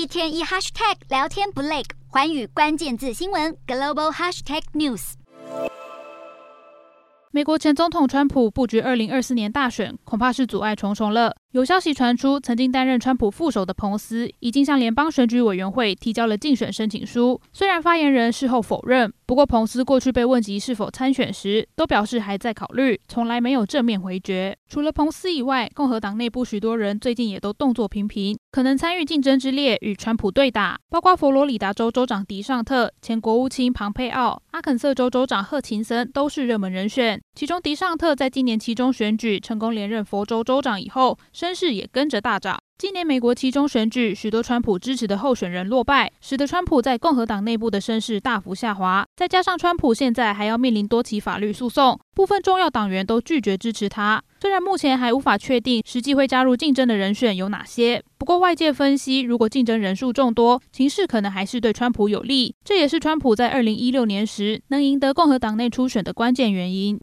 一天一 hashtag 聊天不累，环宇关键字新闻 global hashtag news。美国前总统川普布局二零二四年大选，恐怕是阻碍重重了。有消息传出，曾经担任川普副手的彭斯已经向联邦选举委员会提交了竞选申请书。虽然发言人事后否认，不过彭斯过去被问及是否参选时，都表示还在考虑，从来没有正面回绝。除了彭斯以外，共和党内部许多人最近也都动作频频，可能参与竞争之列，与川普对打。包括佛罗里达州州长迪尚特、前国务卿庞佩奥、阿肯色州州长贺秦森都是热门人选。其中，迪尚特在今年期中选举成功连任佛州州长以后，声势也跟着大涨。今年美国期中选举，许多川普支持的候选人落败，使得川普在共和党内部的声势大幅下滑。再加上川普现在还要面临多起法律诉讼，部分重要党员都拒绝支持他。虽然目前还无法确定实际会加入竞争的人选有哪些，不过外界分析，如果竞争人数众多，情势可能还是对川普有利。这也是川普在二零一六年时能赢得共和党内初选的关键原因。